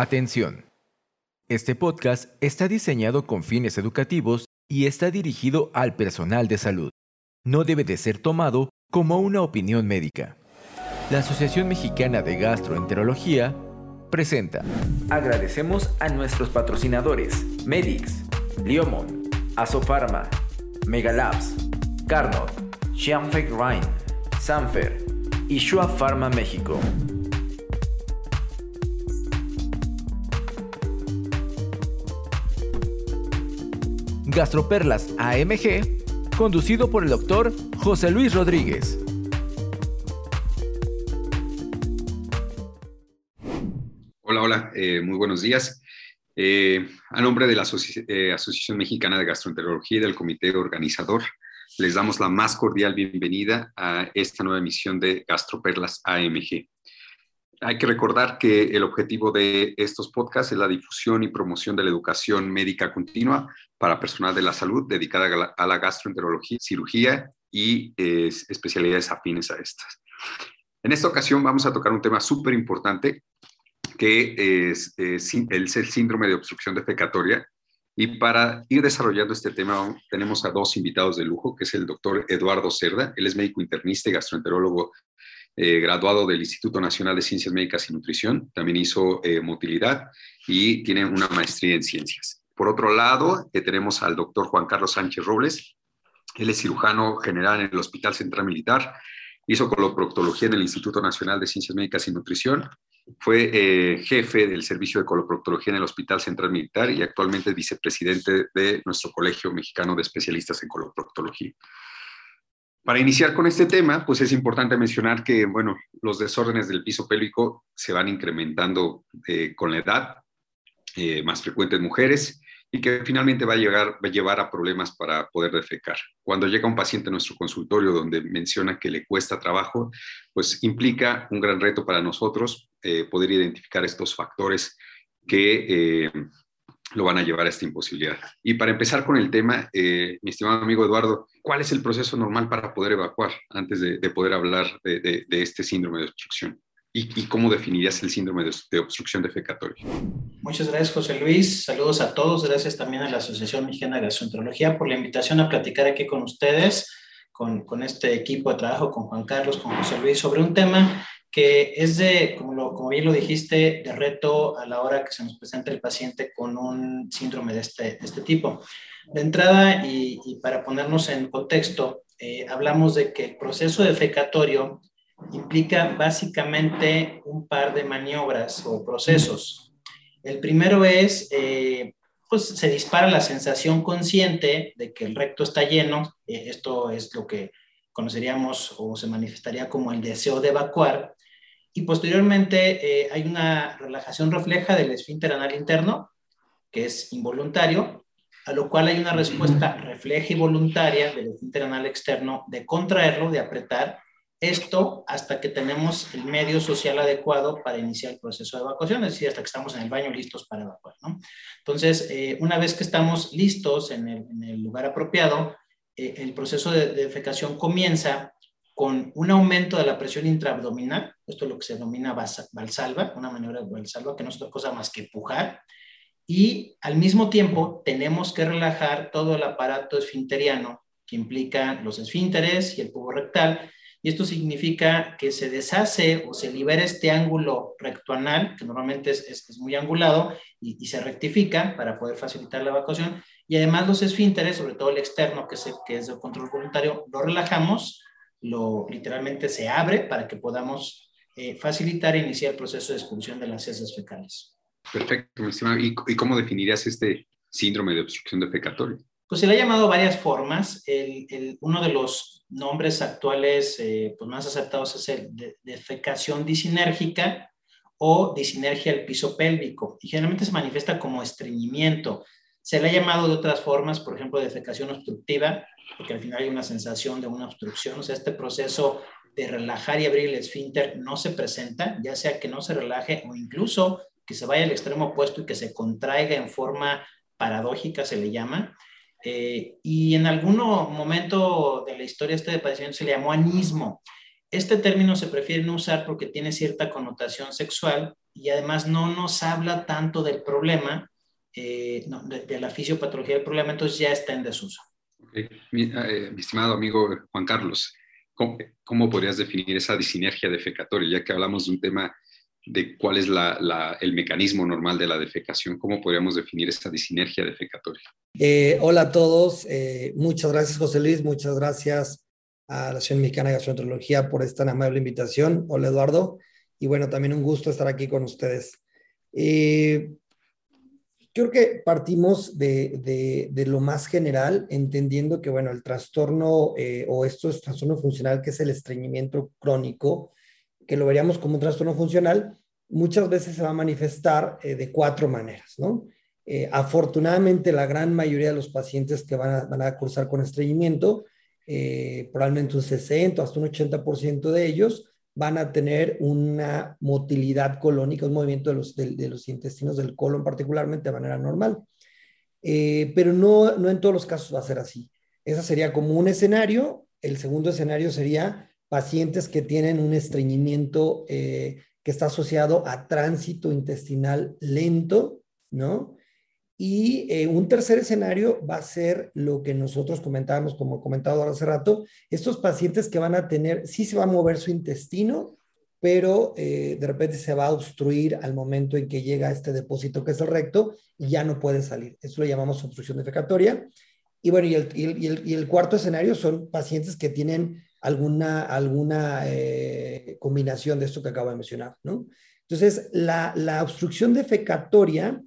Atención. Este podcast está diseñado con fines educativos y está dirigido al personal de salud. No debe de ser tomado como una opinión médica. La Asociación Mexicana de Gastroenterología presenta. Agradecemos a nuestros patrocinadores Medix, Liomon, Asofarma, Megalabs, Carnot, Xianfeng Rhine, Sanfer y Shua Pharma México. Gastroperlas AMG, conducido por el doctor José Luis Rodríguez. Hola, hola, eh, muy buenos días. Eh, a nombre de la eh, Asociación Mexicana de Gastroenterología y del comité organizador, les damos la más cordial bienvenida a esta nueva emisión de Gastroperlas AMG. Hay que recordar que el objetivo de estos podcasts es la difusión y promoción de la educación médica continua para personal de la salud dedicada a la gastroenterología, cirugía y especialidades afines a estas. En esta ocasión vamos a tocar un tema súper importante que es, es, el síndrome de obstrucción defecatoria. Y para ir desarrollando este tema tenemos a dos invitados de lujo, que es el doctor Eduardo Cerda, él es médico internista y gastroenterólogo eh, graduado del Instituto Nacional de Ciencias Médicas y Nutrición, también hizo eh, motilidad y tiene una maestría en ciencias. Por otro lado, eh, tenemos al doctor Juan Carlos Sánchez Robles, él es cirujano general en el Hospital Central Militar, hizo coloproctología en el Instituto Nacional de Ciencias Médicas y Nutrición, fue jefe del servicio de coloproctología en el Hospital Central Militar y actualmente es vicepresidente de nuestro Colegio Mexicano de Especialistas en Coloproctología. Para iniciar con este tema, pues es importante mencionar que, bueno, los desórdenes del piso pélvico se van incrementando eh, con la edad, eh, más frecuentes mujeres, y que finalmente va a, llevar a problemas para poder defecar. Cuando llega un paciente a nuestro consultorio donde menciona que le cuesta trabajo, pues implica un gran reto para nosotros eh, poder identificar estos factores que lo van a llevar a esta imposibilidad. Y para empezar con el tema, eh, mi estimado amigo Eduardo, ¿cuál es el proceso normal para poder evacuar antes de, poder hablar de, este síndrome de obstrucción? ¿Y, cómo definirías el síndrome de, obstrucción defecatoria? Muchas gracias, José Luis. Saludos a todos. Gracias también a la Asociación Mexicana de Gastroenterología por la invitación a platicar aquí con ustedes, con, con este equipo de trabajo, con Juan Carlos, con José Luis, sobre un tema que es de, como, como bien lo dijiste, de reto a la hora que se nos presenta el paciente con un síndrome de este, este tipo. De entrada, y, para ponernos en contexto, eh, hablamos de que el proceso defecatorio implica básicamente un par de maniobras o procesos. El primero es, eh, pues se dispara la sensación consciente de que el recto está lleno, eh, esto es lo que conoceríamos o se manifestaría como el deseo de evacuar, y posteriormente eh, hay una relajación refleja del esfínter anal interno, que es involuntario, a lo cual hay una respuesta refleja y voluntaria del esfínter anal externo de contraerlo, de apretar, esto hasta que tenemos el medio social adecuado para iniciar el proceso de evacuación, es decir, hasta que estamos en el baño listos para evacuar. ¿no? Entonces, eh, una vez que estamos listos en el, lugar apropiado, eh, el proceso de, de defecación comienza con un aumento de la presión intraabdominal, esto es lo que se denomina valsalva, una maniobra valsalva, que no es otra cosa más que empujar, y al mismo tiempo tenemos que relajar todo el aparato esfinteriano, que implica los esfínteres y el pubo rectal, y esto significa que se deshace o se libera este ángulo rectoanal, que normalmente es, es, muy angulado, y, se rectifica para poder facilitar la evacuación. Y además los esfínteres, sobre todo el externo, que es, que es de control voluntario, lo relajamos lo literalmente se abre para que podamos eh, facilitar e iniciar el proceso de expulsión de las heces fecales. Perfecto, ¿Y, ¿Y, cómo definirías este síndrome de obstrucción defecatoria? Pues se le ha llamado varias formas. El, uno de los nombres actuales eh, pues más aceptados es el de defecación disinérgica o disinergia del piso pélvico. Y generalmente se manifiesta como estreñimiento. Se le ha llamado de otras formas, por ejemplo, defecación obstructiva, porque al final hay una sensación de una obstrucción, o sea, este proceso de relajar y abrir el esfínter no se presenta, ya sea que no se relaje o incluso que se vaya al extremo opuesto y que se contraiga en forma paradójica, se le llama. Eh, y en algún momento de la historia este de padecimiento se le llamó anismo. Este término se prefiere no usar porque tiene cierta connotación sexual y además no nos habla tanto del problema, eh, de, la fisiopatología del problema, entonces ya está en desuso. Mi, estimado amigo Juan Carlos, ¿cómo, ¿cómo, podrías definir esa disinergia defecatoria? Ya que hablamos de un tema de cuál es el mecanismo normal de la defecación. ¿Cómo podríamos definir esta disinergia defecatoria? Eh, hola a todos. Eh, muchas gracias, José Luis. Muchas gracias a la Asociación Mexicana de Gastroenterología por esta amable invitación. Hola, Eduardo. Y bueno, también un gusto estar aquí con ustedes. Eh, creo que partimos de, de, lo más general, entendiendo que, bueno, el trastorno o esto es trastorno funcional, que es el estreñimiento crónico, que lo veríamos como un trastorno funcional, muchas veces se va a manifestar eh, de cuatro maneras, ¿no? Eh, afortunadamente, la gran mayoría de los pacientes que van a, van a cursar con estreñimiento, eh, probablemente un 60 hasta un 80% de ellos, van a tener una motilidad colónica, un movimiento de los, de, los intestinos del colon particularmente de manera normal. pero no, no en todos los casos va a ser así. Ese sería como un escenario. El segundo escenario sería pacientes que tienen un estreñimiento eh, que está asociado a tránsito intestinal lento, ¿no? Y eh, un tercer escenario va a ser lo que nosotros comentábamos, como comentado hace rato, estos pacientes que van a tener, sí se va a mover su intestino, pero eh, de repente se va a obstruir al momento en que llega a este depósito que es el recto y ya no puede salir. Eso lo llamamos obstrucción defecatoria. Y bueno, y el, y el, y el cuarto escenario son pacientes que tienen alguna, alguna eh, combinación de esto que acabo de mencionar, ¿no? Entonces, la, la obstrucción defecatoria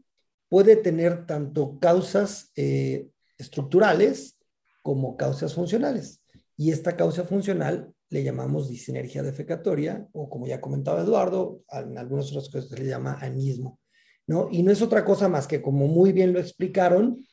puede tener tanto causas eh, estructurales como causas funcionales. Y esta causa funcional le llamamos disinergia defecatoria, o como ya comentaba Eduardo, en algunas otras cosas se le llama anismo, ¿no? Y no es otra cosa más que, como muy bien lo explicaron,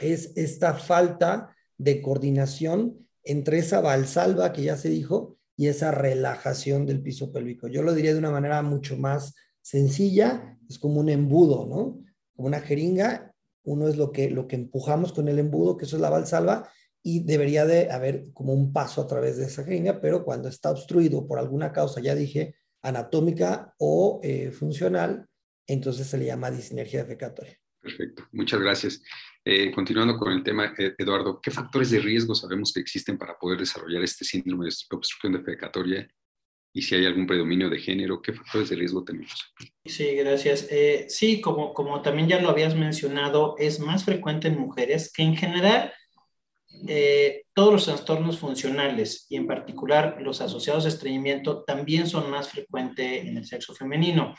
es esta falta de coordinación entre esa valsalva que ya se dijo y esa relajación del piso pélvico. Yo lo diría de una manera mucho más sencilla, es como un embudo, ¿no? Como una jeringa, uno es lo que, lo que empujamos con el embudo, que eso es la valsalva, y debería de haber como un paso a través de esa jeringa, pero cuando está obstruido por alguna causa, ya dije, anatómica o eh, funcional, entonces se le llama disinergia defecatoria. Perfecto, muchas gracias. Eh, continuando con el tema, eh, Eduardo, ¿qué factores de riesgo sabemos que existen para poder desarrollar este síndrome de obstrucción defecatoria? Y si hay algún predominio de género, ¿qué factores de riesgo tenemos? Sí, gracias. Eh, sí, como, como también ya lo habías mencionado, es más frecuente en mujeres que en general todos los trastornos funcionales y en particular los asociados a estreñimiento también son más frecuentes en el sexo femenino.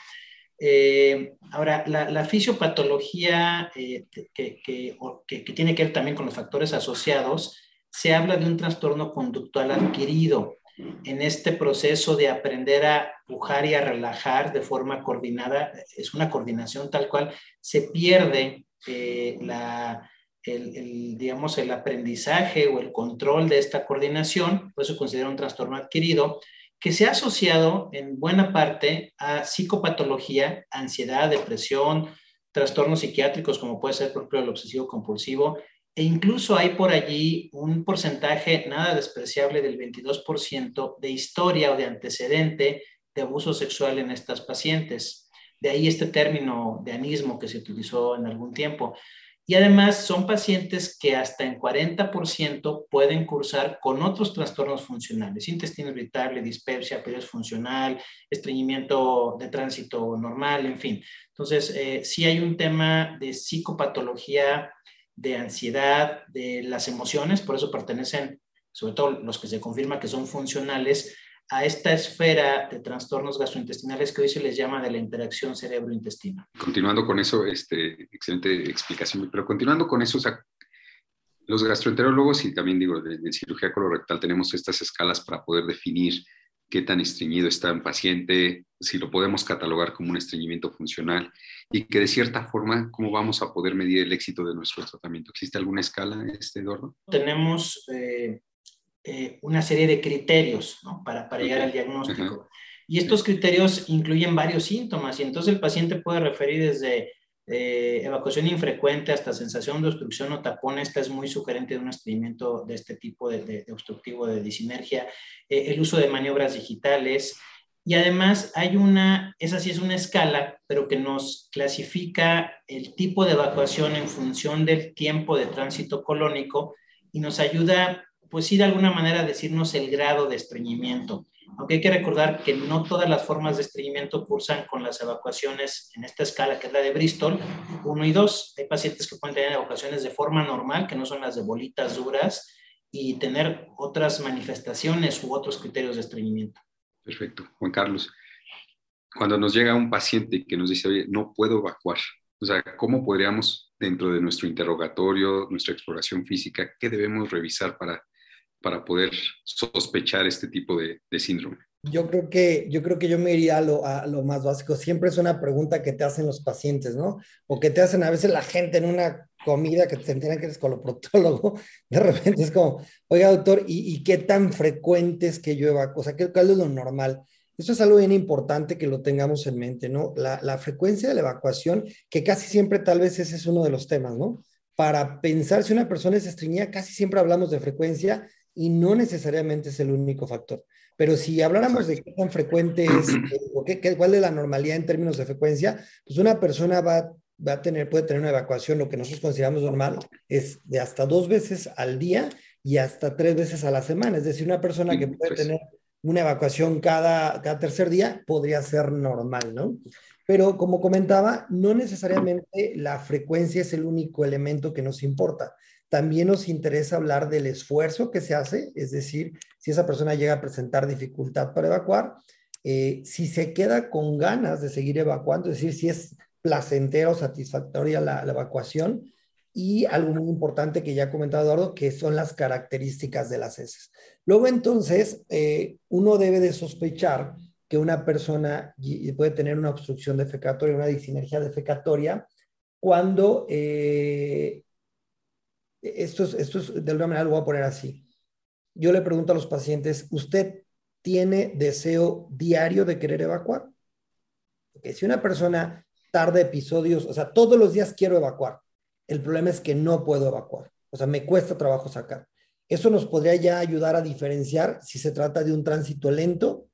Eh, ahora, la, fisiopatología eh, que, que, tiene que ver también con los factores asociados, se habla de un trastorno conductual adquirido. En este proceso de aprender a pujar y a relajar de forma coordinada, es una coordinación tal cual, se pierde eh, la, el, digamos, el aprendizaje o el control de esta coordinación, por eso se considera un trastorno adquirido, que se ha asociado en buena parte a psicopatología, ansiedad, depresión, trastornos psiquiátricos como puede ser por ejemplo el obsesivo compulsivo, e incluso hay por allí un porcentaje nada despreciable del 22% de historia o de antecedente de abuso sexual en estas pacientes. De ahí este término de anismo que se utilizó en algún tiempo. Y además son pacientes que hasta en 40% pueden cursar con otros trastornos funcionales, intestino irritable, dispepsia, periodos funcional, estreñimiento de tránsito normal, en fin. Entonces, eh, sí hay un tema de psicopatología, de ansiedad, de las emociones, por eso pertenecen, sobre todo los que se confirma que son funcionales, a esta esfera de trastornos gastrointestinales que hoy se les llama de la interacción cerebro-intestino. Continuando con eso, este, excelente explicación, pero continuando con eso, los gastroenterólogos y también digo, de, cirugía colorectal tenemos estas escalas para poder definir qué tan estreñido está un paciente, si lo podemos catalogar como un estreñimiento funcional y que de cierta forma, ¿cómo vamos a poder medir el éxito de nuestro tratamiento? ¿Existe alguna escala, este, Eduardo? Tenemos eh, eh, una serie de criterios para, para llegar al diagnóstico. Y estos criterios incluyen varios síntomas y entonces el paciente puede referir desde eh, evacuación infrecuente hasta sensación de obstrucción o tapón. Esta es muy sugerente de un estreñimiento de este tipo de, de, obstructivo de disinergia. Eh, el uso de maniobras digitales, Y además hay una, esa sí es una escala, pero que nos clasifica el tipo de evacuación en función del tiempo de tránsito colónico y nos ayuda, pues sí, de alguna manera a decirnos el grado de estreñimiento. Aunque hay que recordar que no todas las formas de estreñimiento cursan con las evacuaciones en esta escala, que es la de Bristol, 1 y 2. Hay pacientes que pueden tener evacuaciones de forma normal, que no son las de bolitas duras, y tener otras manifestaciones u otros criterios de estreñimiento. Perfecto. Juan Carlos, cuando nos llega un paciente que nos dice, oye, no puedo evacuar, o sea, ¿cómo podríamos, dentro de nuestro interrogatorio, nuestra exploración física, qué debemos revisar para, para poder sospechar este tipo de, síndrome? Yo creo que yo creo que yo me iría a lo, a lo, más básico. Siempre es una pregunta que te hacen los pacientes, ¿no? O que te hacen a veces la gente en una comida que te enteran que eres coloprotólogo. De repente es como, oiga, doctor, ¿y, y qué tan frecuente es que evacúo? O sea, ¿cuál es lo normal? Esto es algo bien importante que lo tengamos en mente, ¿no? La, la, frecuencia de la evacuación, que casi siempre tal vez ese es uno de los temas, ¿no? Para pensar si una persona es estreñida, casi siempre hablamos de frecuencia y no necesariamente es el único factor. Pero si habláramos de qué tan frecuente es o qué, cuál es la normalidad en términos de frecuencia, pues una persona va, va a tener, puede tener una evacuación, lo que nosotros consideramos normal, es de hasta dos veces al día y hasta tres veces a la semana. Es decir, una persona que puede tener una evacuación cada, cada tercer día podría ser normal, ¿no? Pero como comentaba, no necesariamente la frecuencia es el único elemento que nos importa. También nos interesa hablar del esfuerzo que se hace, es decir, si esa persona llega a presentar dificultad para evacuar, eh, si se queda con ganas de seguir evacuando, es decir, si es placentera o satisfactoria la, la evacuación, y algo muy importante que ya ha comentado Eduardo, que son las características de las heces. Luego entonces, eh, uno debe de sospechar que una persona puede tener una obstrucción defecatoria, una disinergia defecatoria, cuando, eh, esto, es, esto es, de alguna manera lo voy a poner así. Yo le pregunto a los pacientes, ¿usted tiene deseo diario de querer evacuar? Porque si una persona tarda episodios, o sea, todos los días quiero evacuar, el problema es que no puedo evacuar. O sea, me cuesta trabajo sacar. Eso nos podría ya ayudar a diferenciar si se trata de un tránsito lento,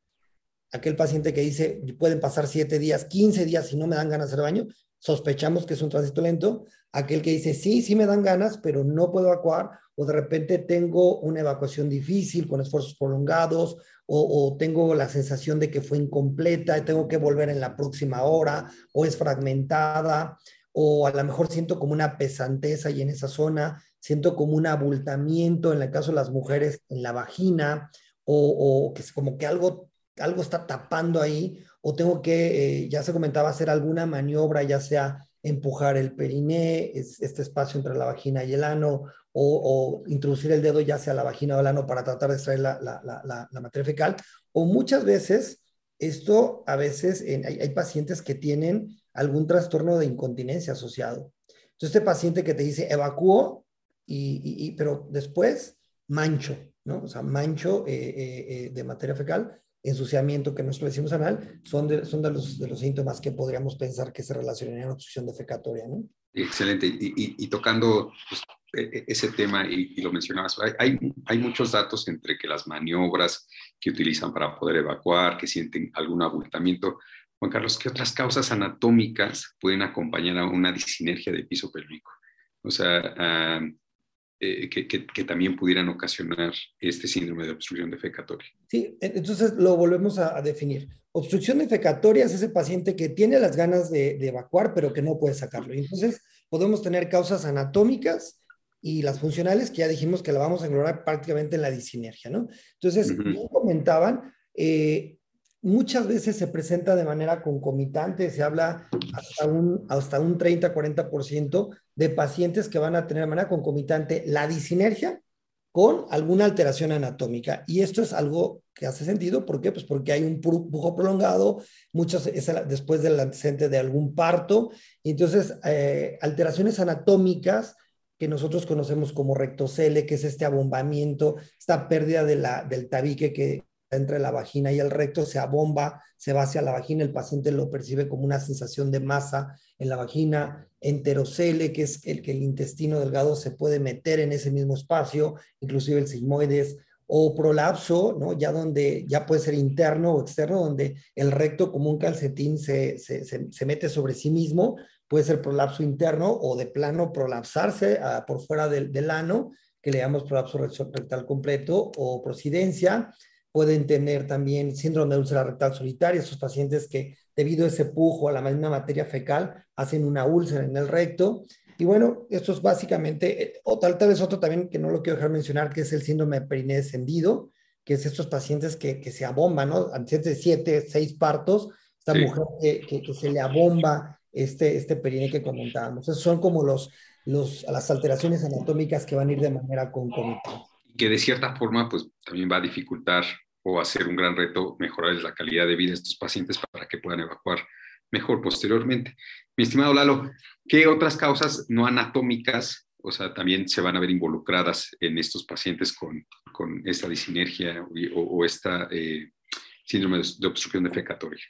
aquel paciente que dice, pueden pasar 7 días, 15 días y no me dan ganas de hacer baño, sospechamos que es un tránsito lento, aquel que dice, sí, sí me dan ganas, pero no puedo evacuar, o de repente tengo una evacuación difícil con esfuerzos prolongados, o, tengo la sensación de que fue incompleta y tengo que volver en la próxima hora, o es fragmentada, o a lo mejor siento como una pesantez ahí en esa zona, siento como un abultamiento en el caso de las mujeres en la vagina, o, o que es como que algo, algo está tapando ahí, o tengo que, eh, ya se comentaba, hacer alguna maniobra, ya sea empujar el periné, este espacio entre la vagina y el ano, o, introducir el dedo ya sea la vagina o el ano para tratar de extraer la, la, la, la materia fecal, o muchas veces, esto a veces hay, hay pacientes que tienen algún trastorno de incontinencia asociado. Entonces, este paciente que te dice evacuó, y, y, pero después mancho, ¿no? O sea, mancho eh, eh, eh, de materia fecal, ensuciamiento que nosotros decimos anal, son, de, son de, los, de los síntomas que podríamos pensar que se relacionarían a obstrucción defecatoria, ¿no? Excelente. Y, y tocando pues, e, e, ese tema, y, lo mencionabas, hay, hay muchos datos entre que las maniobras que utilizan para poder evacuar, que sienten algún abultamiento, Juan Carlos, ¿qué otras causas anatómicas pueden acompañar a una disinergia de piso pélvico? O sea, eh, que, también pudieran ocasionar este síndrome de obstrucción defecatoria. Sí, entonces lo volvemos a, definir. Obstrucción defecatoria es ese paciente que tiene las ganas de, evacuar, pero que no puede sacarlo. Y entonces podemos tener causas anatómicas y las funcionales, que ya dijimos que la vamos a explorar prácticamente en la disinergia, ¿no? Entonces, como comentaban, eh, muchas veces se presenta de manera concomitante, se habla hasta un, hasta un 30-40% de pacientes que van a tener de manera concomitante la disinergia con alguna alteración anatómica. Y esto es algo que hace sentido, ¿por qué? Pues porque hay un pujo prolongado, muchas es después del antecedente de algún parto, y entonces eh, alteraciones anatómicas que nosotros conocemos como rectocele, que es este abombamiento, esta pérdida de la, del tabique que, entre la vagina y el recto, se abomba, se va hacia la vagina, el paciente lo percibe como una sensación de masa en la vagina, enterocele, que es el que el intestino delgado se puede meter en ese mismo espacio, inclusive el sigmoides, o prolapso, ¿no? Ya donde ya puede ser interno o externo, donde el recto como un calcetín se, se, se, mete sobre sí mismo, puede ser prolapso interno o de plano prolapsarse ah, por fuera del, ano, que le llamamos prolapso rectal completo o prosidencia. Pueden tener también síndrome de úlcera rectal solitaria, esos pacientes que debido a ese pujo a la misma materia fecal hacen una úlcera en el recto. Y bueno, esto es básicamente, eh, o tal, tal vez otro también que no lo quiero dejar mencionar, que es el síndrome de periné descendido, que es estos pacientes que, que se abomban, ¿no? Antes de siete, seis partos, esta mujer que, que, se le abomba este, este periné que comentábamos. Esos son como los, los, las alteraciones anatómicas que van a ir de manera concomitante. Que de cierta forma, pues también va a dificultar o hacer un gran reto mejorar la calidad de vida de estos pacientes para que puedan evacuar mejor posteriormente. Mi estimado Lalo, ¿qué otras causas no anatómicas, o sea, también se van a ver involucradas en estos pacientes con, con esta disinergia o, o esta eh, síndrome de obstrucción defecatoria?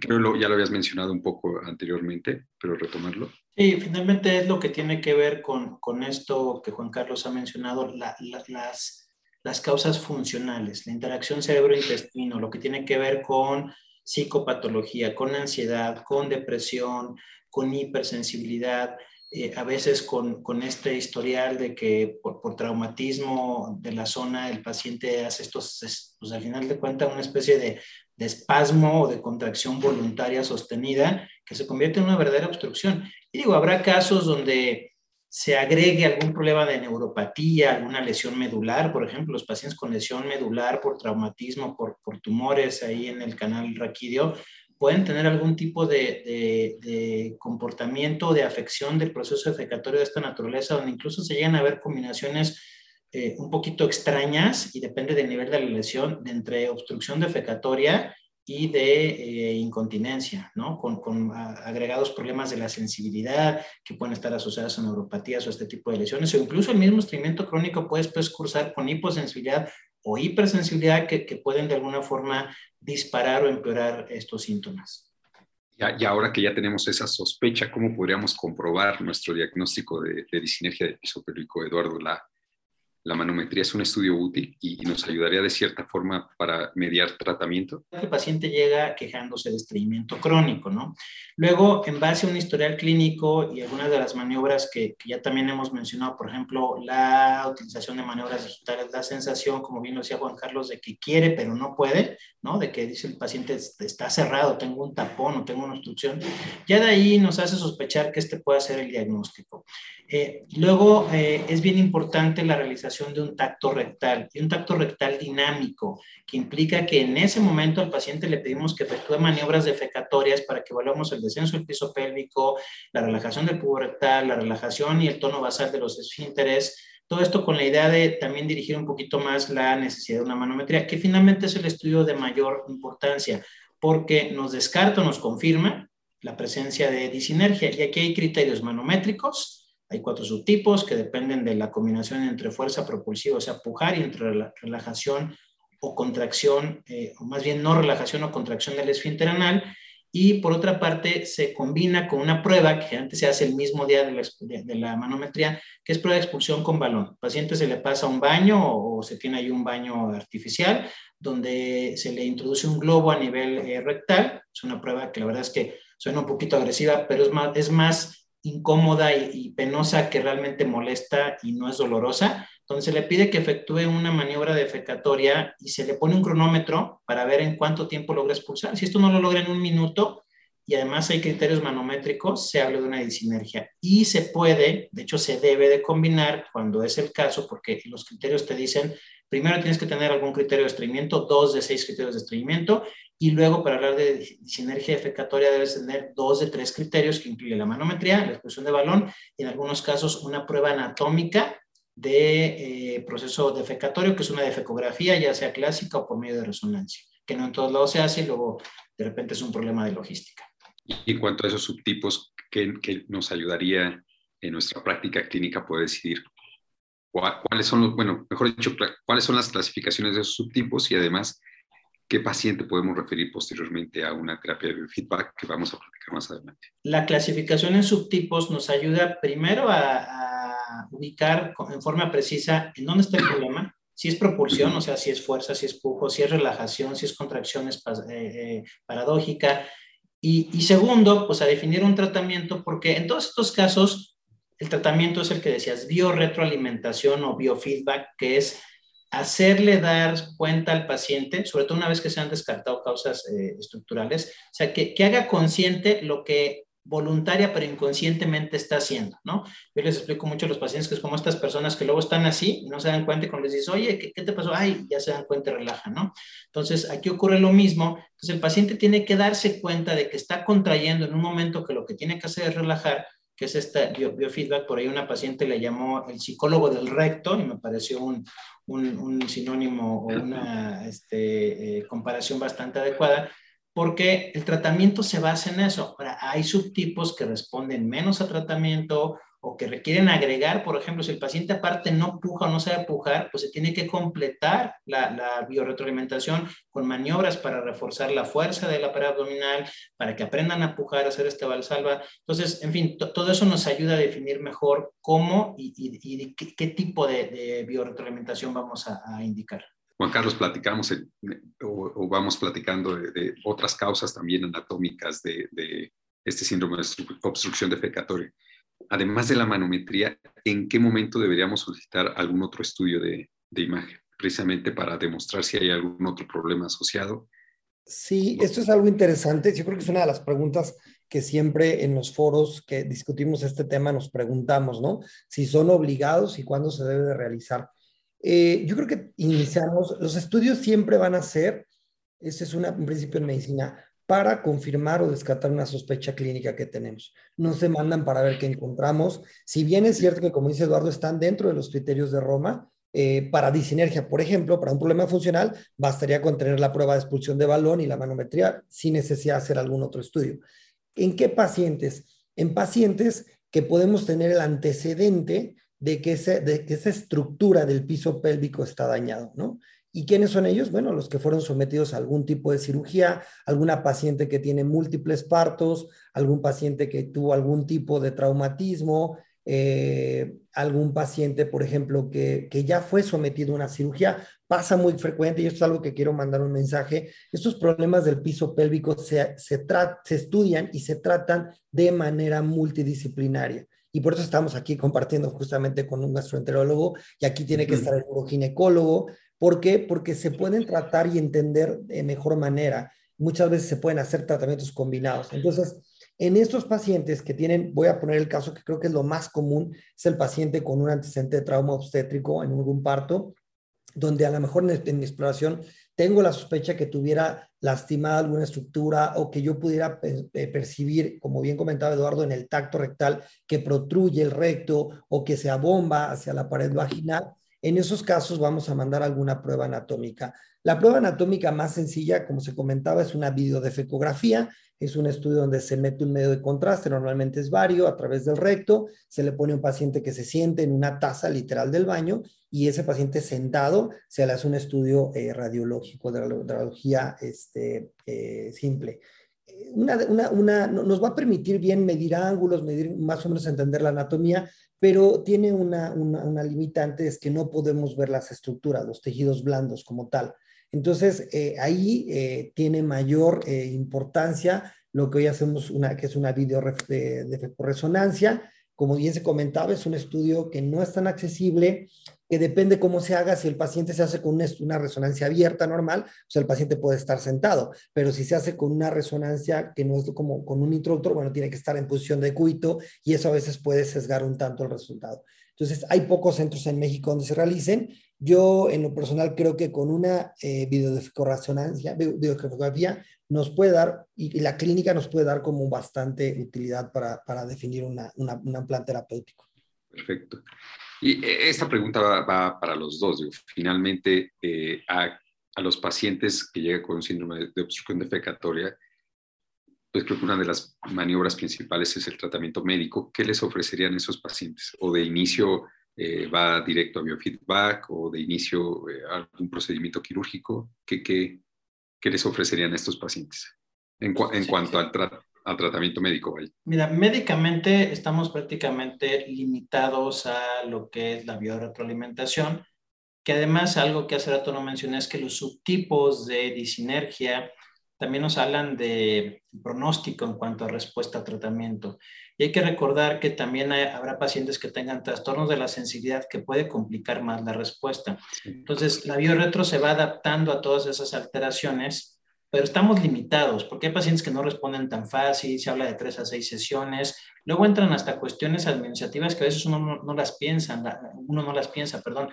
Creo que ya lo habías mencionado un poco anteriormente, pero retomarlo. Sí, finalmente es lo que tiene que ver con, con esto que Juan Carlos ha mencionado, las, las causas funcionales, la interacción cerebro-intestino, lo que tiene que ver con psicopatología, con ansiedad, con depresión, con hipersensibilidad, eh, a veces con, con, este historial de que por, por, traumatismo de la zona el paciente hace estos, pues al final de cuentas, una especie de, de, espasmo o de contracción voluntaria sostenida que se convierte en una verdadera obstrucción. Y digo, habrá casos donde se agregue algún problema de neuropatía, alguna lesión medular, por ejemplo, los pacientes con lesión medular por traumatismo, por, tumores ahí en el canal raquídeo, pueden tener algún tipo de, de, comportamiento de afección del proceso defecatorio de esta naturaleza, donde incluso se llegan a ver combinaciones eh, un poquito extrañas y depende del nivel de la lesión, de entre obstrucción defecatoria y de eh, incontinencia, ¿no? Con, con, agregados problemas de la sensibilidad que pueden estar asociados a neuropatías o este tipo de lesiones, o incluso el mismo estreñimiento crónico puede después cursar con hiposensibilidad o hipersensibilidad que, que, pueden de alguna forma disparar o empeorar estos síntomas. Y ahora que ya tenemos esa sospecha, ¿cómo podríamos comprobar nuestro diagnóstico de, de disinergia del piso pélvico, Eduardo? La, la manometría es un estudio útil y, nos ayudaría de cierta forma para mediar tratamiento. El paciente llega quejándose de estreñimiento crónico, ¿no? Luego, en base a un historial clínico y algunas de las maniobras que, ya también hemos mencionado, por ejemplo, la utilización de maniobras digitales, la sensación, como bien lo decía Juan Carlos, de que quiere pero no puede, ¿no? De que dice el paciente está cerrado, tengo un tapón o tengo una obstrucción, ya de ahí nos hace sospechar que este puede ser el diagnóstico. Eh, luego, eh, es bien importante la realización de un tacto rectal y un tacto rectal dinámico, que implica que en ese momento al paciente le pedimos que efectúe maniobras defecatorias para que evaluemos el descenso del piso pélvico, la relajación del pubo la relajación y el tono basal de los esfínteres. Todo esto con la idea de también dirigir un poquito más la necesidad de una manometría, que finalmente es el estudio de mayor importancia, porque nos descarta o nos confirma la presencia de disinergia. Y aquí hay criterios manométricos, cuatro subtipos que dependen de la combinación entre fuerza propulsiva, o sea, pujar, y entre relajación o contracción, eh, o más bien no relajación o contracción del esfínter anal. Y por otra parte, se combina con una prueba que antes se hace el mismo día de la, de, la, manometría, que es prueba de expulsión con balón. Al paciente se le pasa un baño o, se tiene ahí un baño artificial donde se le introduce un globo a nivel eh, rectal. Es una prueba que la verdad es que suena un poquito agresiva, pero es más incómoda y, penosa que realmente molesta y no es dolorosa. Entonces le pide que efectúe una maniobra defecatoria y se le pone un cronómetro para ver en cuánto tiempo logra expulsar. Si esto no lo logra en un minuto y además hay criterios manométricos, se habla de una disinergia. Y se puede, de hecho se debe de combinar cuando es el caso, porque los criterios te dicen, primero tienes que tener algún criterio de estreñimiento, dos de seis criterios de estreñimiento, y luego, para hablar de sinergia defecatoria, debes tener dos de tres criterios que incluye la manometría, la expulsión de balón y en algunos casos una prueba anatómica de eh, proceso defecatorio, que es una defecografía, ya sea clásica o por medio de resonancia, que no en todos lados se hace y luego de repente es un problema de logística. Y en cuanto a esos subtipos, ¿qué, qué nos ayudaría en nuestra práctica clínica poder decidir cuáles son los, bueno, mejor dicho, cuáles son las clasificaciones de esos subtipos y además qué paciente podemos referir posteriormente a una terapia de feedback que vamos a platicar más adelante. La clasificación en subtipos nos ayuda primero a, ubicar en forma precisa en dónde está el problema, si es propulsión, o sea, si es fuerza, si es pujo, si es relajación, si es contracción es eh, eh, paradójica. Y, y, segundo, pues a definir un tratamiento, porque en todos estos casos, el tratamiento es el que decías, biorretroalimentación o biofeedback, que es hacerle dar cuenta al paciente, sobre todo una vez que se han descartado causas eh, estructurales, o sea, que, que, haga consciente lo que voluntaria pero inconscientemente está haciendo, ¿no? Yo les explico mucho a los pacientes que es como estas personas que luego están así y no se dan cuenta y cuando les dices, oye, ¿qué, ¿qué, te pasó? Ay, ya se dan cuenta y relajan, ¿no? Entonces, aquí ocurre lo mismo. Entonces, el paciente tiene que darse cuenta de que está contrayendo en un momento que lo que tiene que hacer es relajar, que es esta biofeedback. Por ahí una paciente le llamó el psicólogo del recto y me pareció un, un, un sinónimo o una este, eh, comparación bastante adecuada porque el tratamiento se basa en eso. Ahora, hay subtipos que responden menos a tratamiento o que requieren agregar, por ejemplo, si el paciente aparte no puja o no sabe pujar, pues se tiene que completar la, la bioretroalimentación con maniobras para reforzar la fuerza de la pared abdominal, para que aprendan a pujar, a hacer este valsalva. Entonces, en fin, todo eso nos ayuda a definir mejor cómo y, qué, tipo de, de bioretroalimentación vamos a, indicar. Juan Carlos, platicamos o, vamos platicando de, otras causas también anatómicas de, este síndrome de obstrucción defecatoria. Además de la manometría, ¿en qué momento deberíamos solicitar algún otro estudio de, imagen? Precisamente para demostrar si hay algún otro problema asociado. Sí, esto es algo interesante. Yo creo que es una de las preguntas que siempre en los foros que discutimos este tema nos preguntamos, ¿no? Si son obligados y cuándo se debe de realizar. Eh, yo creo que iniciamos, los estudios siempre van a ser, ese es un principio en medicina, para confirmar o descartar una sospecha clínica que tenemos. No se mandan para ver qué encontramos. Si bien es cierto que, como dice Eduardo, están dentro de los criterios de Roma, eh, para disinergia, por ejemplo, para un problema funcional, bastaría con tener la prueba de expulsión de balón y la manometría sin necesidad de hacer algún otro estudio. ¿En qué pacientes? En pacientes que podemos tener el antecedente de que, de que esa estructura del piso pélvico está dañado, ¿no? ¿Y quiénes son ellos? Bueno, los que fueron sometidos a algún tipo de cirugía, alguna paciente que tiene múltiples partos, algún paciente que tuvo algún tipo de traumatismo, eh, algún paciente, por ejemplo, que, que, ya fue sometido a una cirugía. Pasa muy frecuente, y esto es algo que quiero mandar un mensaje, estos problemas del piso pélvico se, se, se estudian y se tratan de manera multidisciplinaria. Y por eso estamos aquí compartiendo justamente con un gastroenterólogo y aquí tiene que estar el uroginecólogo. ¿Por qué? Porque se pueden tratar y entender de mejor manera. Muchas veces se pueden hacer tratamientos combinados. Entonces, en estos pacientes que tienen, voy a poner el caso que creo que es lo más común, es el paciente con un antecedente de trauma obstétrico en un parto, donde a lo mejor en, mi exploración tengo la sospecha que tuviera lastimada alguna estructura o que yo pudiera percibir, como bien comentaba Eduardo, en el tacto rectal que protruye el recto o que se abomba hacia la pared vaginal. En esos casos vamos a mandar alguna prueba anatómica. La prueba anatómica más sencilla, como se comentaba, es una videodefecografía. Es un estudio donde se mete un medio de contraste, normalmente es vario, a través del recto. Se le pone a un paciente que se siente en una taza literal del baño y ese paciente sentado se le hace un estudio eh, radiológico de radiología este, eh, simple. Una, una, una, nos va a permitir bien medir ángulos, medir más o menos entender la anatomía, pero tiene una, una, limitante, es que no podemos ver las estructuras, los tejidos blandos como tal. Entonces, eh, ahí eh, tiene mayor eh, importancia lo que hoy hacemos, una, que es una video de, de resonancia. Como bien se comentaba, es un estudio que no es tan accesible, que depende cómo se haga. Si el paciente se hace con una, resonancia abierta normal, pues el paciente puede estar sentado, pero si se hace con una resonancia que no es como con un introductor, bueno, tiene que estar en posición de cuito y eso a veces puede sesgar un tanto el resultado. Entonces, hay pocos centros en México donde se realicen. Yo, en lo personal, creo que con una eh, videoresonancia, videografía, nos puede dar, y, la clínica nos puede dar como bastante utilidad para, para definir una, una, un plan terapéutico. Perfecto. Y eh, esta pregunta va, para los dos. Finalmente, eh, a, a, los pacientes que llegan con síndrome de obstrucción defecatoria, pues creo que una de las maniobras principales es el tratamiento médico. ¿Qué les ofrecerían esos pacientes? ¿O de inicio eh, va directo a biofeedback o de inicio eh, algún procedimiento quirúrgico? ¿Qué, qué, qué, les ofrecerían a estos pacientes en, en cuanto al, al, tratamiento médico? Mira, médicamente estamos prácticamente limitados a lo que es la bioretroalimentación que además algo que hace rato no mencioné es que los subtipos de disinergia también nos hablan de pronóstico en cuanto a respuesta a tratamiento. Y hay que recordar que también habrá pacientes que tengan trastornos de la sensibilidad que puede complicar más la respuesta. Entonces, la bioretro se va adaptando a todas esas alteraciones, pero estamos limitados porque hay pacientes que no responden tan fácil, se habla de tres a seis sesiones, luego entran hasta cuestiones administrativas que a veces uno no, no las piensa, uno no las piensa, perdón,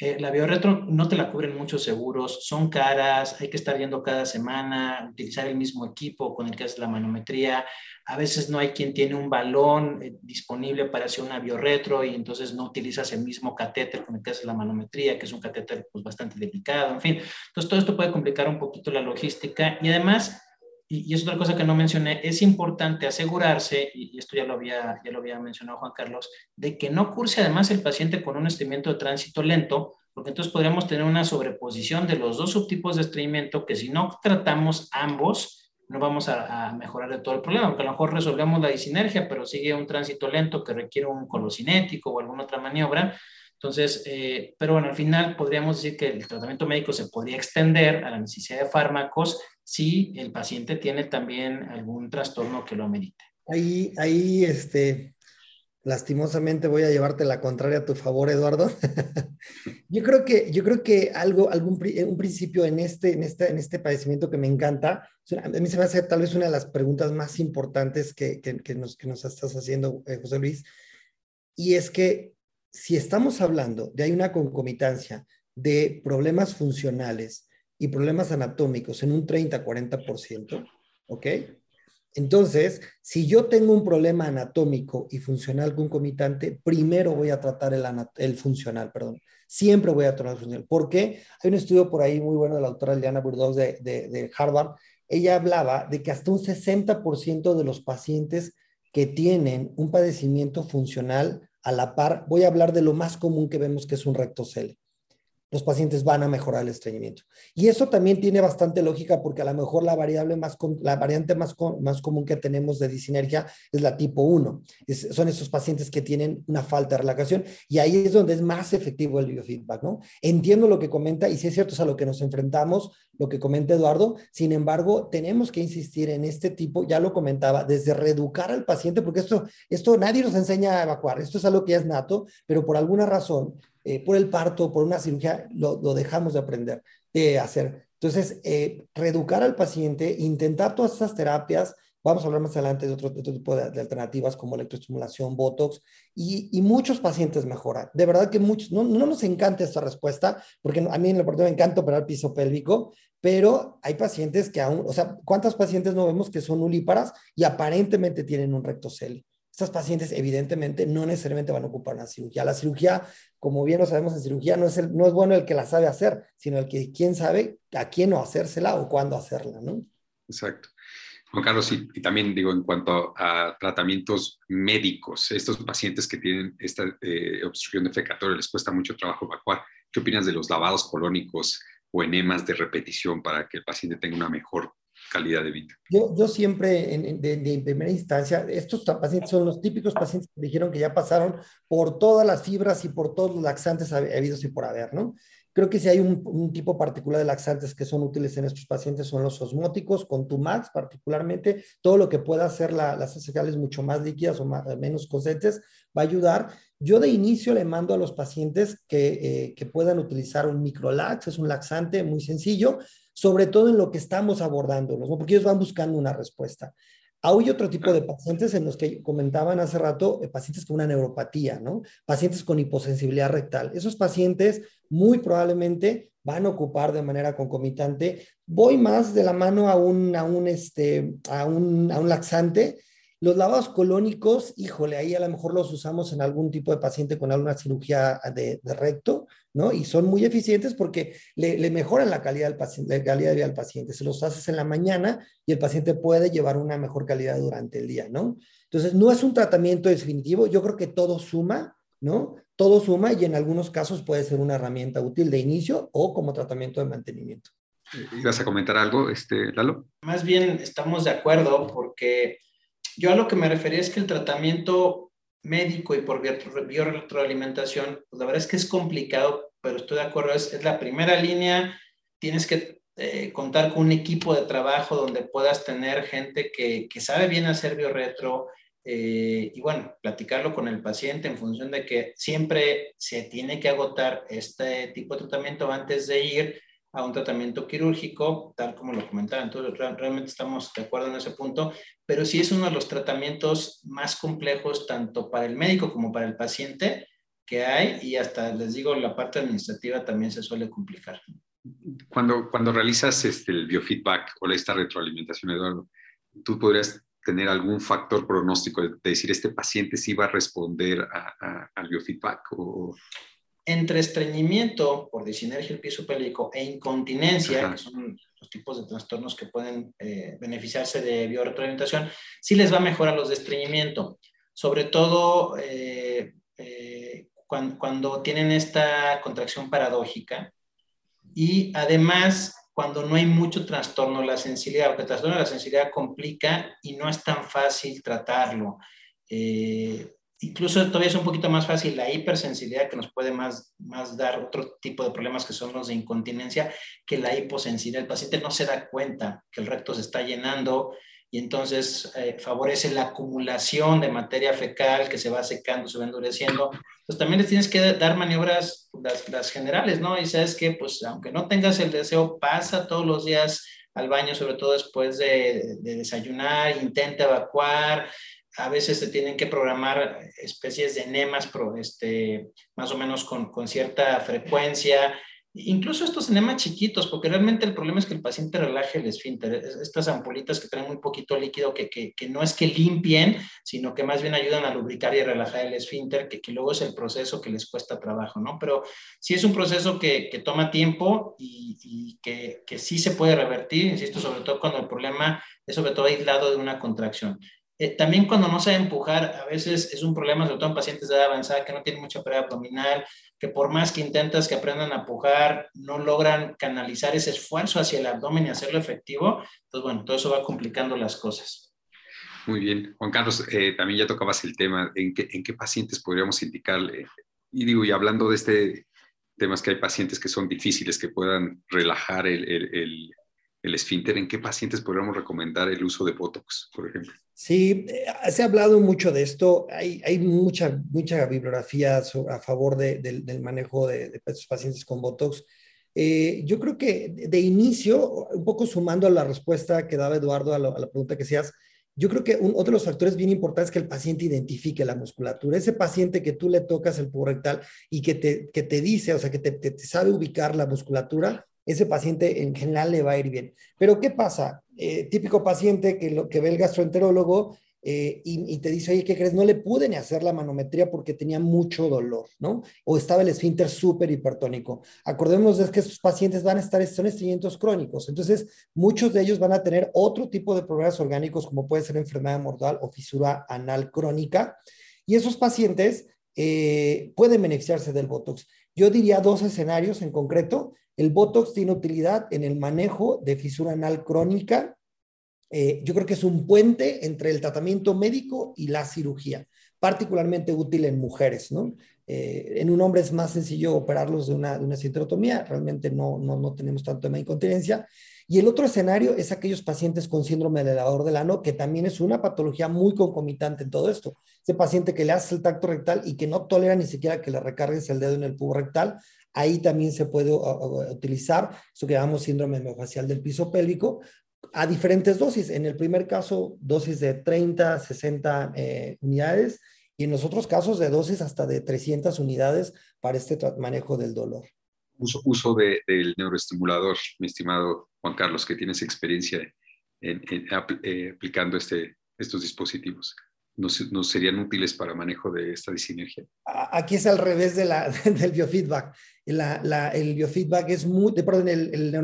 eh, la bioretro no te la cubren muchos seguros, son caras, hay que estar viendo cada semana, utilizar el mismo equipo con el que haces la manometría. A veces no hay quien tiene un balón eh, disponible para hacer una bioretro y entonces no utilizas el mismo catéter con el que haces la manometría, que es un catéter pues, bastante delicado, en fin. Entonces todo esto puede complicar un poquito la logística y además y, es otra cosa que no mencioné, es importante asegurarse, y, esto ya lo, había, ya lo había mencionado Juan Carlos, de que no curse además el paciente con un estreñimiento de tránsito lento, porque entonces podríamos tener una sobreposición de los dos subtipos de estreñimiento que si no tratamos ambos, no vamos a, mejorar de todo el problema, porque a lo mejor resolvemos la disinergia, pero sigue un tránsito lento que requiere un colocinético o alguna otra maniobra, entonces, eh, pero bueno, al final podríamos decir que el tratamiento médico se podría extender a la necesidad de fármacos si el paciente tiene también algún trastorno que lo amerite. Ahí, ahí, este, lastimosamente voy a llevarte la contraria a tu favor, Eduardo. yo creo que, yo creo que algo, algún un principio en este, en este, en este padecimiento que me encanta, a mí se me hace tal vez una de las preguntas más importantes que, que, nos, que nos estás haciendo, eh, José Luis, y es que si estamos hablando de hay una concomitancia de problemas funcionales y problemas anatómicos en un 30-40%, ¿ok? Entonces, si yo tengo un problema anatómico y funcional concomitante, primero voy a tratar el, el funcional, perdón. Siempre voy a tratar el funcional. ¿Por qué? Hay un estudio por ahí muy bueno de la doctora Liana de, de Harvard. Ella hablaba de que hasta un 60% de los pacientes que tienen un padecimiento funcional a la par, voy a hablar de lo más común que vemos que es un rectocele los pacientes van a mejorar el estreñimiento. Y eso también tiene bastante lógica porque a lo mejor la variable más, la variante más, más común que tenemos de disinergia es la tipo 1. son esos pacientes que tienen una falta de relajación y ahí es donde es más efectivo el biofeedback, ¿no? Entiendo lo que comenta y sí es cierto, es a lo que nos enfrentamos, lo que comenta Eduardo. Sin embargo, tenemos que insistir en este tipo, ya lo comentaba, desde reeducar al paciente, porque esto, esto nadie nos enseña a evacuar, esto es algo que es nato, pero por alguna razón eh, por el parto, por una cirugía, lo, dejamos de aprender de hacer. Entonces, eh, reeducar al paciente, intentar todas esas terapias, vamos a hablar más adelante de otro, tipo de, alternativas como electroestimulación, Botox, y, muchos pacientes mejoran. De verdad que muchos, no, no nos encanta esta respuesta, porque a mí en la parte me encanta operar piso pélvico, pero hay pacientes que aún, o sea, ¿cuántos pacientes no vemos que son ulíparas y aparentemente tienen un rectocele? Estas pacientes evidentemente no necesariamente van a ocupar una cirugía. La cirugía, como bien lo sabemos en cirugía, no es, el, no es bueno el que la sabe hacer, sino el que quién sabe a quién no hacérsela o cuándo hacerla, ¿no? Exacto. Juan Carlos, y, también digo en cuanto a tratamientos médicos, estos pacientes que tienen esta eh, obstrucción defecatoria les cuesta mucho trabajo evacuar. ¿Qué opinas de los lavados colónicos o enemas de repetición para que el paciente tenga una mejor calidad de vida. Yo, siempre, en, de, primera instancia, estos pacientes son los típicos pacientes que dijeron que ya pasaron por todas las fibras y por todos los laxantes habidos y por haber, ¿no? Creo que si hay un, tipo particular de laxantes que son útiles en estos pacientes son los osmóticos, con Tumax particularmente, todo lo que pueda hacer las heces mucho más líquidas o menos conscientes va a ayudar. Yo de inicio le mando a los pacientes que, eh, que puedan utilizar un microlax, es un laxante muy sencillo, sobre todo en lo que estamos abordando, ¿no? porque ellos van buscando una respuesta. Hay otro tipo de pacientes en los que comentaban hace rato, eh, pacientes con una neuropatía, ¿no? Pacientes con hiposensibilidad rectal. Esos pacientes muy probablemente van a ocupar de manera concomitante. Voy más de la mano a un, a un, este, a un, a un laxante los lavados colónicos, híjole, ahí a lo mejor los usamos en algún tipo de paciente con alguna cirugía de, recto, ¿no? Y son muy eficientes porque le, mejoran la calidad, del paciente, la calidad de vida del paciente. Se los haces en la mañana y el paciente puede llevar una mejor calidad durante el día, ¿no? Entonces, no es un tratamiento definitivo, yo creo que todo suma, ¿no? Todo suma y en algunos casos puede ser una herramienta útil de inicio o como tratamiento de mantenimiento. ¿Ibas a comentar algo, este, Lalo? Más bien estamos de acuerdo porque yo a lo que me refería es que el tratamiento médico y por bioretroalimentación, pues la verdad es que es complicado pero estoy de acuerdo, es, la primera línea, tienes que eh, contar con un equipo de trabajo donde puedas tener gente que, que sabe bien hacer bioretro, eh, y bueno, platicarlo con el paciente en función de que siempre se tiene que agotar este tipo de tratamiento antes de ir a un tratamiento quirúrgico, tal como lo comentaba. Entonces, realmente estamos de acuerdo en ese punto, pero sí es uno de los tratamientos más complejos tanto para el médico como para el paciente que hay y hasta les digo, la parte administrativa también se suele complicar. Cuando, cuando realizas este, el biofeedback o esta retroalimentación, Eduardo, tú podrías tener algún factor pronóstico de decir este paciente sí va a responder al biofeedback o, entre estreñimiento por disinergia del piso pélvico e incontinencia, que son los tipos de trastornos que pueden eh, beneficiarse de bioretroalimentación, sí les va mejor a los de estreñimiento, sobre todo eh, eh, cuando, cuando, tienen esta contracción paradójica y además cuando no hay mucho trastorno de la sensibilidad, porque el trastorno de la sensibilidad complica y no es tan fácil tratarlo incluso todavía es un poquito más fácil la hipersensibilidad que nos puede más, más dar otro tipo de problemas que son los de incontinencia que la hiposensibilidad. El paciente no se da cuenta que el recto se está llenando y entonces eh, favorece la acumulación de materia fecal que se va secando, se va endureciendo. Entonces también les tienes que dar maniobras, las, generales, ¿no? Y sabes que, pues aunque no tengas el deseo, pasa todos los días al baño, sobre todo después de, de desayunar, intenta evacuar, a veces se tienen que programar especies de enemas este, más o menos con, cierta frecuencia, incluso estos enemas chiquitos, porque realmente el problema es que el paciente relaje el esfínter, estas ampulitas que traen muy poquito líquido, que, que, que, no es que limpien, sino que más bien ayudan a lubricar y relajar el esfínter, que, que luego es el proceso que les cuesta trabajo, ¿no? Pero sí es un proceso que, toma tiempo y, y que, sí se puede revertir, insisto, sobre todo cuando el problema es sobre todo aislado de una contracción. Eh, también cuando no sabe empujar, a veces es un problema, sobre todo en pacientes de edad avanzada que no tienen mucha pérdida abdominal, que por más que intentas que aprendan a empujar, no logran canalizar ese esfuerzo hacia el abdomen y hacerlo efectivo. Entonces, bueno, todo eso va complicando las cosas. Muy bien. Juan Carlos, eh, también ya tocabas el tema, ¿en qué, en qué pacientes podríamos indicarle? Y digo, y hablando de este temas que hay pacientes que son difíciles, que puedan relajar el, el el esfínter, ¿en qué pacientes podríamos recomendar el uso de Botox, por ejemplo? Sí, eh, se ha hablado mucho de esto. Hay, hay mucha, mucha bibliografía a favor del manejo de, de, estos pacientes con Botox. Eh, yo creo que de inicio, un poco sumando a la respuesta que daba Eduardo a, la pregunta que hacías, yo creo que un, otro de los factores bien importantes es que el paciente identifique la musculatura. Ese paciente que tú le tocas el rectal y que te, que te dice, o sea, que te, te sabe ubicar la musculatura, ese paciente en general le va a ir bien. Pero ¿qué pasa? Eh, típico paciente que, ve el gastroenterólogo eh, y, te dice, oye, ¿qué crees? No le pude ni hacer la manometría porque tenía mucho dolor, ¿no? O estaba el esfínter súper hipertónico. Acordémonos de que esos pacientes van a estar, son estreñimientos crónicos. Entonces, muchos de ellos van a tener otro tipo de problemas orgánicos, como puede ser enfermedad mortal o fisura anal crónica. Y esos pacientes eh, pueden beneficiarse del Botox. Yo diría dos escenarios en concreto. El Botox tiene utilidad en el manejo de fisura anal crónica. Eh, yo creo que es un puente entre el tratamiento médico y la cirugía, particularmente útil en mujeres, ¿no? Eh, en un hombre es más sencillo operarlos de una, de una realmente no, no, no tenemos tanto tema de incontinencia. Y el otro escenario es aquellos pacientes con síndrome del elevador del ano, que también es una patología muy concomitante en todo esto. Ese paciente que le hace el tacto rectal y que no tolera ni siquiera que le recargues el dedo en el pubo rectal, Ahí también se puede utilizar eso que llamamos síndrome miofascial del piso pélvico a diferentes dosis. En el primer caso, dosis de 30, 60 eh, unidades y en los otros casos de dosis hasta de 300 unidades para este manejo del dolor. Uso, uso de, del neuroestimulador, mi estimado Juan Carlos, que tienes experiencia en, eh, aplicando este, estos dispositivos nos, serían útiles para manejo de esta disinergia? Aquí es al revés del biofeedback. el biofeedback es muy, perdón, el, el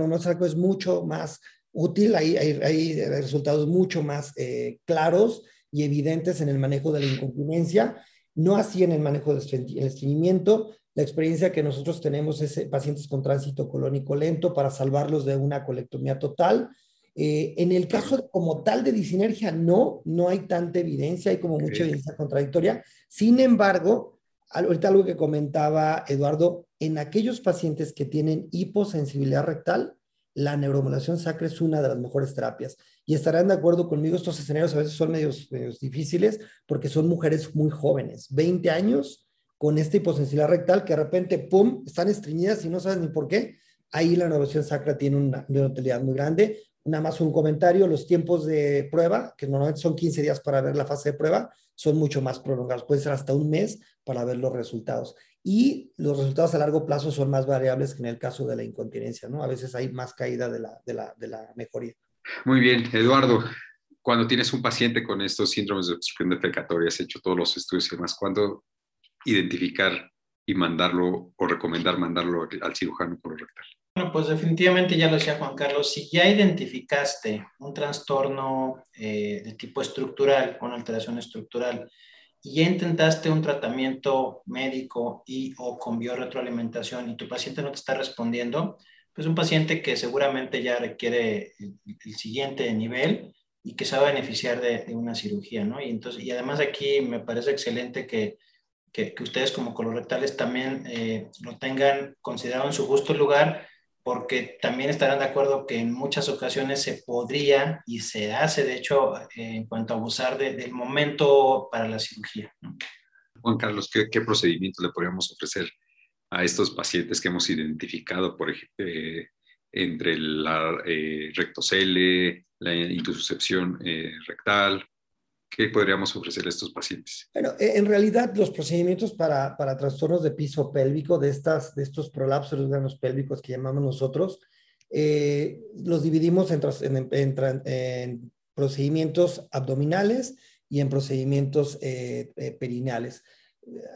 es mucho más útil, hay, hay, resultados mucho más eh, claros y evidentes en el manejo de la incontinencia, no así en el manejo del estreñimiento. La experiencia que nosotros tenemos es eh, pacientes con tránsito colónico lento para salvarlos de una colectomía total eh, en el caso como tal de disinergia, no, no hay tanta evidencia, hay como mucha evidencia contradictoria. Sin embargo, ahorita algo que comentaba Eduardo, en aquellos pacientes que tienen hiposensibilidad rectal, la neuromodulación sacra es una de las mejores terapias. Y estarán de acuerdo conmigo, estos escenarios a veces son medios, difíciles porque son mujeres muy jóvenes, 20 años, con esta hiposensibilidad rectal que de repente, ¡pum!, están estreñidas y no saben ni por qué. Ahí la neuromodulación sacra tiene una, una utilidad muy grande. Nada más un comentario, los tiempos de prueba, que normalmente son 15 días para ver la fase de prueba, son mucho más prolongados, puede ser hasta un mes para ver los resultados. Y los resultados a largo plazo son más variables que en el caso de la incontinencia, ¿no? A veces hay más caída de la, de la, de la mejoría. Muy bien, Eduardo. Cuando tienes un paciente con estos síndromes de obstrucción defecatoria, has hecho todos los estudios y demás, ¿cuándo identificar y mandarlo o recomendar mandarlo al cirujano colorectal? Bueno, pues definitivamente ya lo decía Juan Carlos, si ya identificaste un trastorno eh, de tipo estructural, una alteración estructural, y ya intentaste un tratamiento médico y o con biorretroalimentación y tu paciente no te está respondiendo, pues un paciente que seguramente ya requiere el, siguiente nivel y que se va a beneficiar de, una cirugía, ¿no? Y, entonces, y además aquí me parece excelente que, que, ustedes como colorectales también eh, lo tengan considerado en su justo lugar porque también estarán de acuerdo que en muchas ocasiones se podría y se hace, de hecho, en cuanto a abusar del momento para la cirugía. Juan Carlos, ¿qué, ¿qué, procedimientos le podríamos ofrecer a estos pacientes que hemos identificado, por eh, entre la eh, rectocele, la intususcepción eh, rectal, ¿Qué podríamos ofrecer a estos pacientes? Bueno, e, en realidad los procedimientos para, para trastornos de piso pélvico, de, estas, de estos prolapsos de órganos pélvicos que llamamos nosotros, eh, los dividimos en, en, en, procedimientos abdominales y en procedimientos eh, eh, perineales.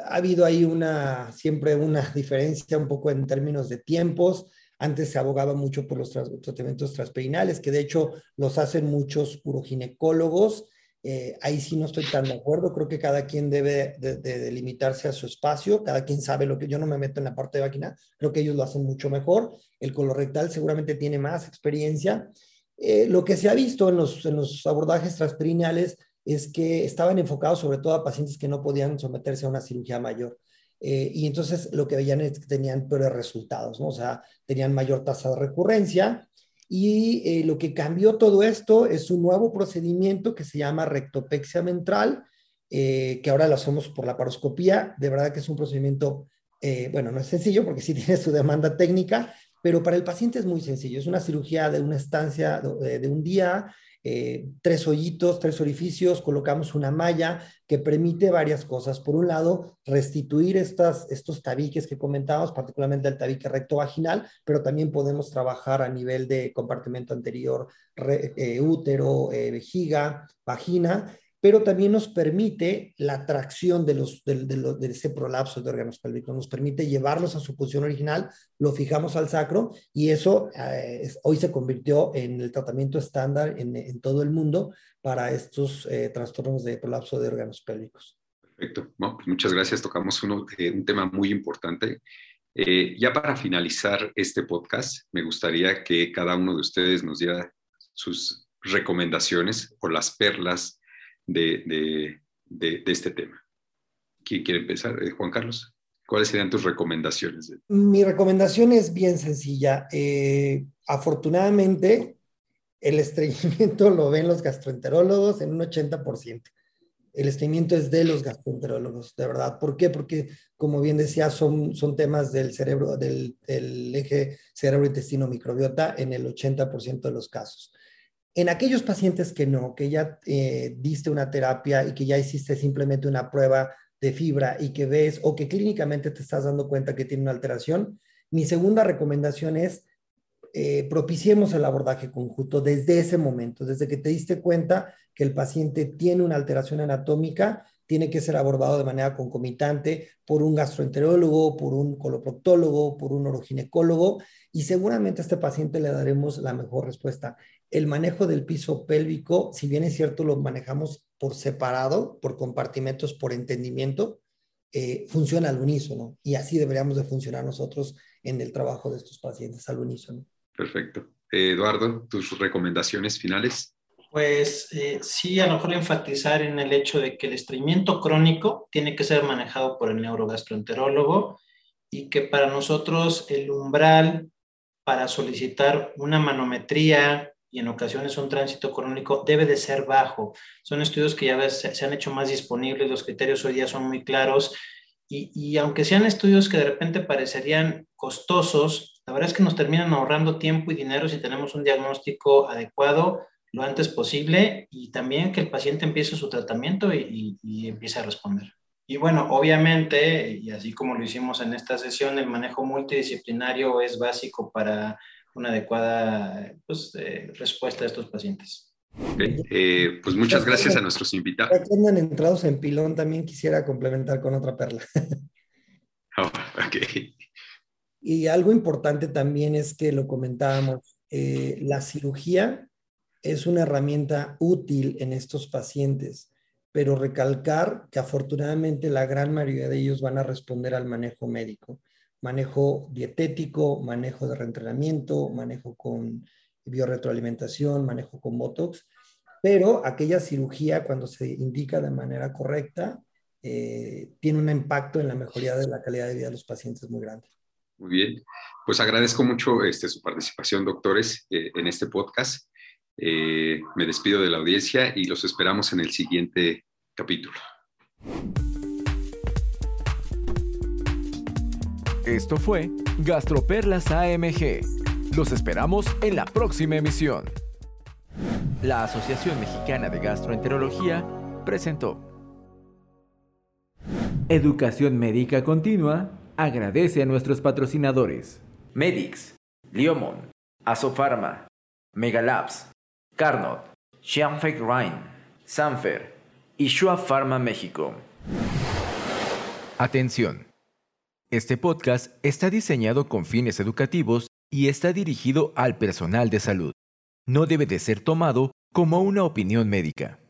Ha habido ahí una, siempre una diferencia un poco en términos de tiempos. Antes se abogaba mucho por los tratamientos transperinales, que de hecho los hacen muchos uroginecólogos eh, ahí sí no estoy tan de acuerdo. Creo que cada quien debe de, limitarse a su espacio. Cada quien sabe lo que yo no me meto en la parte de máquina. Creo que ellos lo hacen mucho mejor. El colorectal seguramente tiene más experiencia. Eh, lo que se ha visto en los, en los abordajes transperineales es que estaban enfocados sobre todo a pacientes que no podían someterse a una cirugía mayor. Eh, y entonces lo que veían es que tenían peores resultados, ¿no? O sea, tenían mayor tasa de recurrencia y eh, lo que cambió todo esto es un nuevo procedimiento que se llama rectopexia ventral, eh, que ahora lo hacemos por la paroscopía. De verdad que es un procedimiento, eh, bueno, no es sencillo porque sí tiene su demanda técnica, pero para el paciente es muy sencillo. Es una cirugía de una estancia de un día eh, tres hoyitos, tres orificios, colocamos una malla que permite varias cosas. Por un lado, restituir estas, estos tabiques que comentábamos, particularmente el tabique recto vaginal, pero también podemos trabajar a nivel de compartimento anterior, eh, útero, eh, vejiga, vagina, pero también nos permite la tracción de, los, de, ese prolapso de órganos pélvicos, nos permite llevarlos a su posición original, lo fijamos al sacro y eso eh, hoy se convirtió en el tratamiento estándar en, todo el mundo para estos eh, trastornos de prolapso de órganos pélvicos. Perfecto, pues muchas gracias, tocamos uno, eh, un tema muy importante. ya para finalizar este podcast, me gustaría que cada uno de ustedes nos diera sus recomendaciones o las perlas de, este tema. ¿Quién quiere empezar? Eh, Juan Carlos, ¿cuáles serían tus recomendaciones? Mi recomendación es bien sencilla. Eh, afortunadamente, el estreñimiento lo ven los gastroenterólogos en un 80%. El estreñimiento es de los gastroenterólogos, de verdad. ¿Por qué? Porque, como bien decía, son, son temas del cerebro, del, del eje cerebro-intestino-microbiota en el 80% de los casos. En aquellos pacientes que no, que ya eh, diste una terapia y que ya hiciste simplemente una prueba de fibra y que ves o que clínicamente te estás dando cuenta que tiene una alteración, mi segunda recomendación es eh, propiciemos el abordaje conjunto desde ese momento, desde que te diste cuenta que el paciente tiene una alteración anatómica, tiene que ser abordado de manera concomitante por un gastroenterólogo, por un coloproctólogo, por un oroginecólogo y seguramente a este paciente le daremos la mejor respuesta el manejo del piso pélvico, si bien es cierto, lo manejamos por separado, por compartimentos, por entendimiento, eh, funciona al unísono y así deberíamos de funcionar nosotros en el trabajo de estos pacientes al unísono. Perfecto. Eduardo, tus recomendaciones finales. Pues eh, sí, a lo mejor enfatizar en el hecho de que el estreñimiento crónico tiene que ser manejado por el neurogastroenterólogo y que para nosotros el umbral para solicitar una manometría y en ocasiones un tránsito crónico debe de ser bajo. Son estudios que ya se han hecho más disponibles, los criterios hoy día son muy claros y, y, aunque sean estudios que de repente parecerían costosos, la verdad es que nos terminan ahorrando tiempo y dinero si tenemos un diagnóstico adecuado lo antes posible y también que el paciente empiece su tratamiento y, y, empiece a responder. Y bueno, obviamente, y así como lo hicimos en esta sesión, el manejo multidisciplinario es básico para una adecuada pues, eh, respuesta a estos pacientes. Eh, pues muchas gracias a nuestros invitados. Ya andan entrados en pilón, también quisiera complementar con otra perla. Oh, y algo importante también es que lo comentábamos, eh, la cirugía es una herramienta útil en estos pacientes, pero recalcar que afortunadamente la gran mayoría de ellos van a responder al manejo médico, manejo dietético, manejo de reentrenamiento, manejo con biorretroalimentación, manejo con Botox, pero aquella cirugía cuando se indica de manera correcta eh, tiene un impacto en la mejoría de la calidad de vida de los pacientes muy grande. Muy bien, pues agradezco mucho este, su participación, doctores, eh, en este podcast. Eh, me despido de la audiencia y los esperamos en el siguiente capítulo. Esto fue Gastroperlas AMG. Los esperamos en la próxima emisión. La Asociación Mexicana de Gastroenterología presentó. Educación Médica Continua agradece a nuestros patrocinadores. Medix, Liomon, Asofarma, Megalabs, Carnot, Xianfeng Rhine, Sanfer y Shua Pharma México. Atención. Este podcast está diseñado con fines educativos y está dirigido al personal de salud. No debe de ser tomado como una opinión médica.